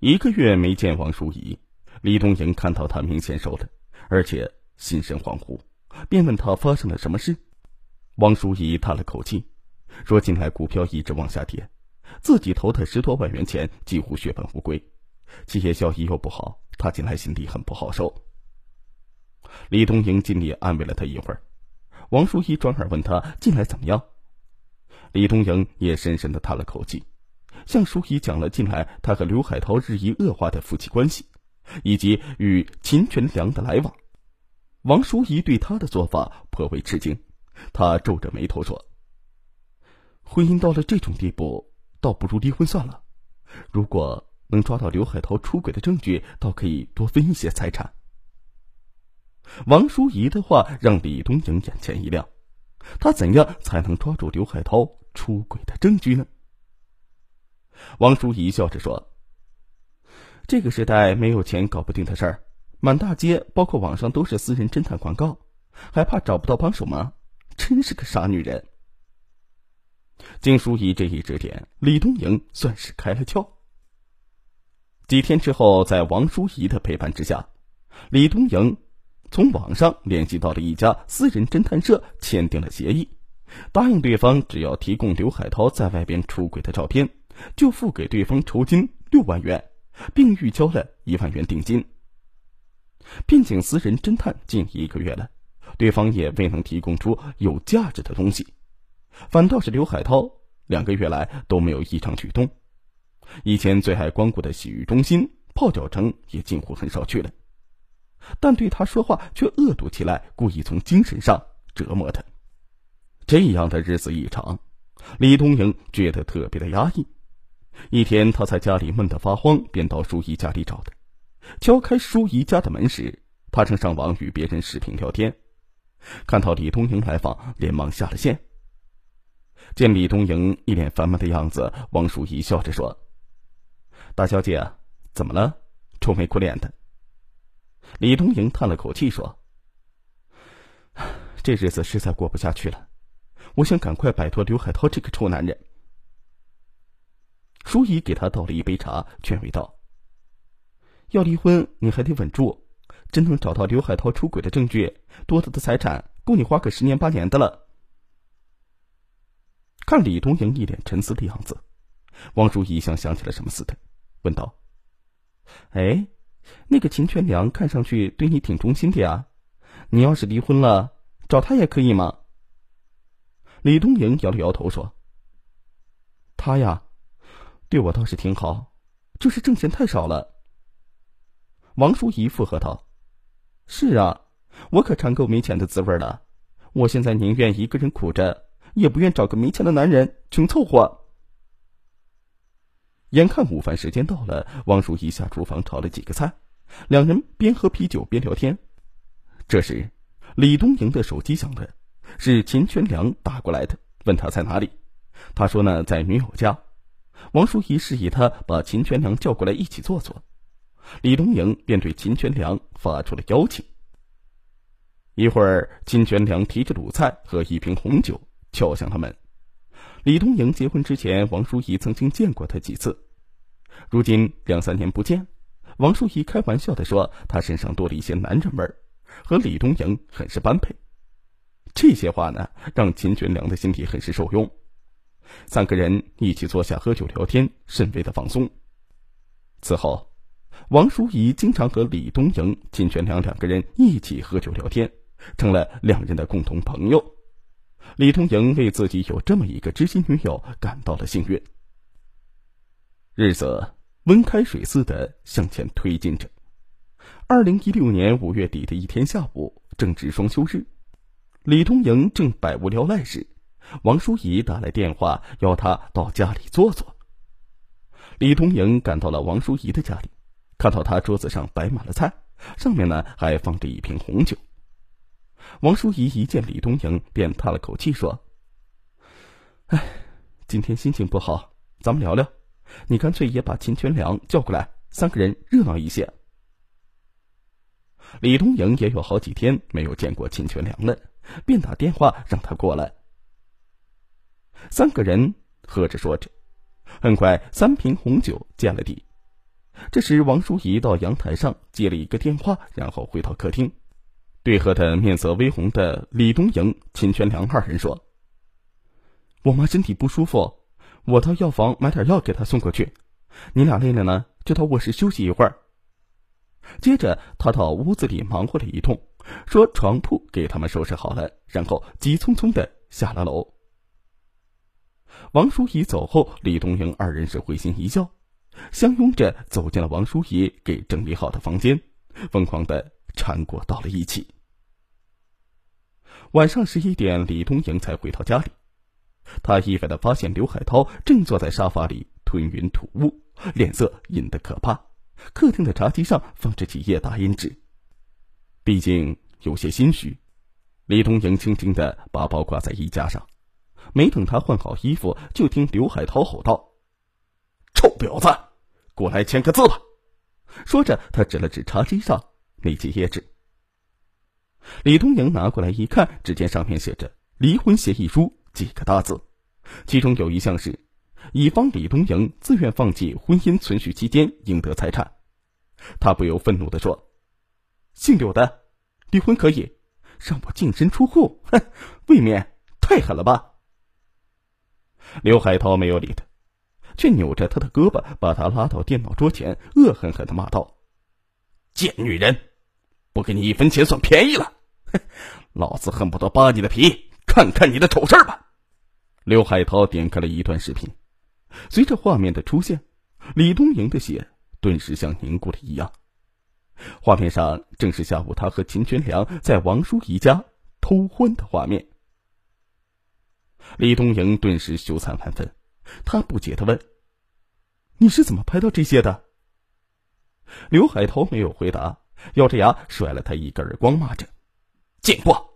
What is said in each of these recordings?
一个月没见王淑仪，李东莹看到她明显瘦了，而且心神恍惚，便问她发生了什么事。王淑仪叹了口气，说：“近来股票一直往下跌，自己投的十多万元钱几乎血本无归，企业效益又不好，她近来心里很不好受。”李东莹尽力安慰了她一会儿。王淑仪转而问他近来怎么样。李东莹也深深的叹了口气。向淑仪讲了近来他和刘海涛日益恶化的夫妻关系，以及与秦全良的来往。王淑仪对他的做法颇为吃惊，他皱着眉头说：“婚姻到了这种地步，倒不如离婚算了。如果能抓到刘海涛出轨的证据，倒可以多分一些财产。”王淑仪的话让李东营眼前一亮，他怎样才能抓住刘海涛出轨的证据呢？王淑仪笑着说：“这个时代没有钱搞不定的事儿，满大街包括网上都是私人侦探广告，还怕找不到帮手吗？真是个傻女人。”经淑仪这一指点，李东营算是开了窍。几天之后，在王淑仪的陪伴之下，李东营从网上联系到了一家私人侦探社，签订了协议，答应对方只要提供刘海涛在外边出轨的照片。就付给对方酬金六万元，并预交了一万元定金。聘请私人侦探近一个月了，对方也未能提供出有价值的东西，反倒是刘海涛两个月来都没有异常举动。以前最爱光顾的洗浴中心、泡脚城也近乎很少去了，但对他说话却恶毒起来，故意从精神上折磨他。这样的日子一长，李东营觉得特别的压抑。一天，他在家里闷得发慌，便到舒怡家里找他。敲开舒怡家的门时，他正上网与别人视频聊天。看到李东营来访，连忙下了线。见李东营一脸烦闷的样子，王淑仪笑着说：“大小姐，怎么了？愁眉苦脸的。”李东营叹了口气说：“这日子实在过不下去了，我想赶快摆脱刘海涛这个臭男人。”舒怡给他倒了一杯茶，劝慰道：“要离婚，你还得稳住。真能找到刘海涛出轨的证据，多得的财产够你花个十年八年的了。”看李东莹一脸沉思的样子，王淑仪像想起了什么似的，问道：“哎，那个秦全良看上去对你挺忠心的呀，你要是离婚了，找他也可以吗？”李东莹摇了摇头说：“他呀。”对我倒是挺好，就是挣钱太少了。王淑仪附和道：“是啊，我可尝够没钱的滋味了。我现在宁愿一个人苦着，也不愿找个没钱的男人穷凑合。”眼看午饭时间到了，王淑仪下厨房炒了几个菜，两人边喝啤酒边聊天。这时，李东营的手机响了，是秦全良打过来的，问他在哪里。他说呢，在女友家。王淑仪示意他把秦全良叫过来一起坐坐，李东营便对秦全良发出了邀请。一会儿，秦全良提着卤菜和一瓶红酒敲响了门。李东营结婚之前，王淑仪曾经见过他几次，如今两三年不见，王淑仪开玩笑的说他身上多了一些男人味儿，和李东营很是般配。这些话呢，让秦全良的心里很是受用。三个人一起坐下喝酒聊天，甚为的放松。此后，王淑仪经常和李东营、金全良两个人一起喝酒聊天，成了两人的共同朋友。李东营为自己有这么一个知心女友感到了幸运。日子温开水似的向前推进着。二零一六年五月底的一天下午，正值双休日，李东营正百无聊赖时。王淑仪打来电话，邀他到家里坐坐。李东营赶到了王淑仪的家里，看到他桌子上摆满了菜，上面呢还放着一瓶红酒。王淑仪一见李东营，便叹了口气说：“哎，今天心情不好，咱们聊聊。你干脆也把秦全良叫过来，三个人热闹一些。”李东营也有好几天没有见过秦全良了，便打电话让他过来。三个人喝着说着，很快三瓶红酒见了底。这时，王淑仪到阳台上接了一个电话，然后回到客厅，对和他面色微红的李东营、秦全良二人说：“我妈身体不舒服，我到药房买点药给她送过去。你俩累了呢，就到卧室休息一会儿。”接着，他到屋子里忙活了一通，说床铺给他们收拾好了，然后急匆匆的下了楼。王淑仪走后，李东营二人是会心一笑。相拥着走进了王淑仪给整理好的房间，疯狂的缠裹到了一起。晚上十一点，李东营才回到家里，他意外的发现刘海涛正坐在沙发里吞云吐雾，脸色阴得可怕。客厅的茶几上放着几页打印纸，毕竟有些心虚。李东营轻轻的把包挂在衣架上，没等他换好衣服，就听刘海涛吼道。臭婊子，过来签个字吧！说着，他指了指茶几上那几页纸。李东阳拿过来一看，只见上面写着“离婚协议书”几个大字，其中有一项是乙方李东阳自愿放弃婚姻存续期间应得财产。他不由愤怒的说：“姓柳的，离婚可以，让我净身出户，哼，未免太狠了吧！”刘海涛没有理他。却扭着他的胳膊，把他拉到电脑桌前，恶狠狠的骂道：“贱女人，不给你一分钱算便宜了！哼，老子恨不得扒你的皮，看看你的丑事吧！”刘海涛点开了一段视频，随着画面的出现，李东营的血顿时像凝固了一样。画面上正是下午他和秦全良在王淑仪家偷欢的画面。李东营顿时羞惭万分，他不解的问。你是怎么拍到这些的？刘海涛没有回答，咬着牙甩了他一个耳光，骂着：“贱货，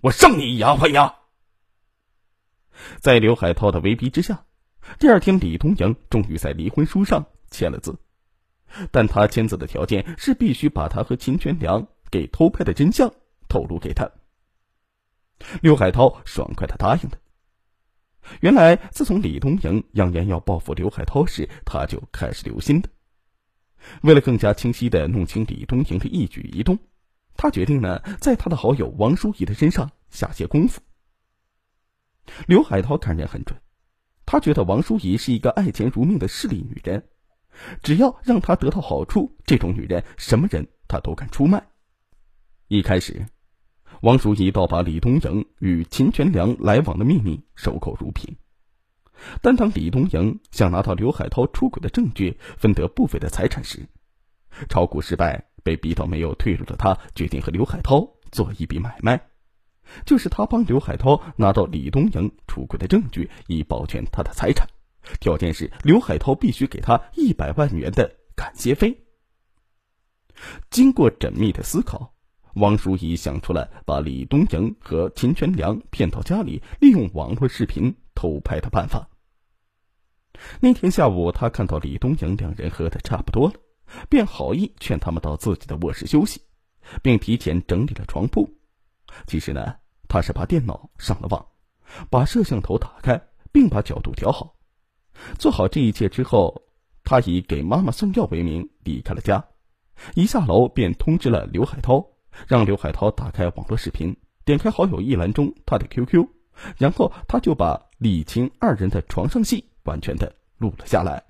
我上你以牙还牙！”在刘海涛的威逼之下，第二天李东阳终于在离婚书上签了字，但他签字的条件是必须把他和秦全良给偷拍的真相透露给他。刘海涛爽快的答应了。原来，自从李东营扬言要报复刘海涛时，他就开始留心的。为了更加清晰的弄清李东营的一举一动，他决定呢，在他的好友王淑仪的身上下些功夫。刘海涛看人很准，他觉得王淑仪是一个爱钱如命的势利女人，只要让她得到好处，这种女人什么人她都敢出卖。一开始。王淑仪倒把李东营与秦全良来往的秘密守口如瓶，但当李东营想拿到刘海涛出轨的证据，分得不菲的财产时，炒股失败，被逼到没有退路的他，决定和刘海涛做一笔买卖，就是他帮刘海涛拿到李东营出轨的证据，以保全他的财产，条件是刘海涛必须给他一百万元的感谢费。经过缜密的思考。王淑仪想出了把李东阳和秦全良骗到家里，利用网络视频偷拍的办法。那天下午，他看到李东阳两人喝的差不多了，便好意劝他们到自己的卧室休息，并提前整理了床铺。其实呢，他是把电脑上了网，把摄像头打开，并把角度调好。做好这一切之后，他以给妈妈送药为名离开了家。一下楼便通知了刘海涛。让刘海涛打开网络视频，点开好友一栏中他的 QQ，然后他就把李晴二人的床上戏完全的录了下来。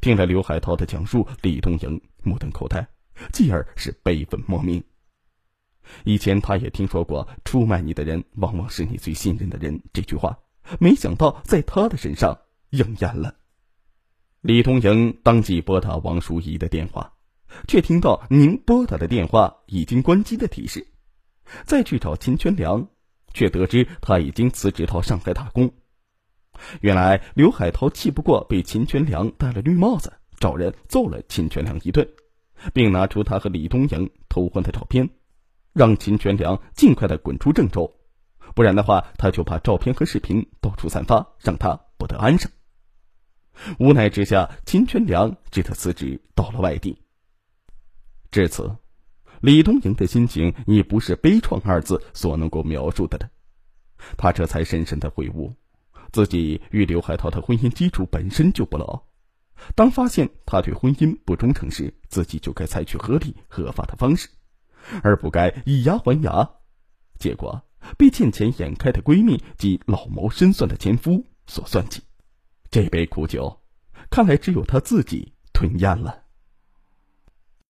听了刘海涛的讲述，李东莹目瞪口呆，继而是悲愤莫名。以前他也听说过“出卖你的人往往是你最信任的人”这句话，没想到在他的身上应验了。李东莹当即拨打王淑仪的电话。却听到您拨打的电话已经关机的提示，再去找秦全良，却得知他已经辞职到上海打工。原来刘海涛气不过被秦全良戴了绿帽子，找人揍了秦全良一顿，并拿出他和李东阳偷欢的照片，让秦全良尽快的滚出郑州，不然的话他就把照片和视频到处散发，让他不得安生。无奈之下，秦全良只得辞职到了外地。至此，李东营的心情已不是“悲怆”二字所能够描述的了。他这才深深的悔悟，自己与刘海涛的婚姻基础本身就不牢，当发现他对婚姻不忠诚时，自己就该采取合理合法的方式，而不该以牙还牙。结果被见钱眼开的闺蜜及老谋深算的前夫所算计，这杯苦酒，看来只有她自己吞咽了。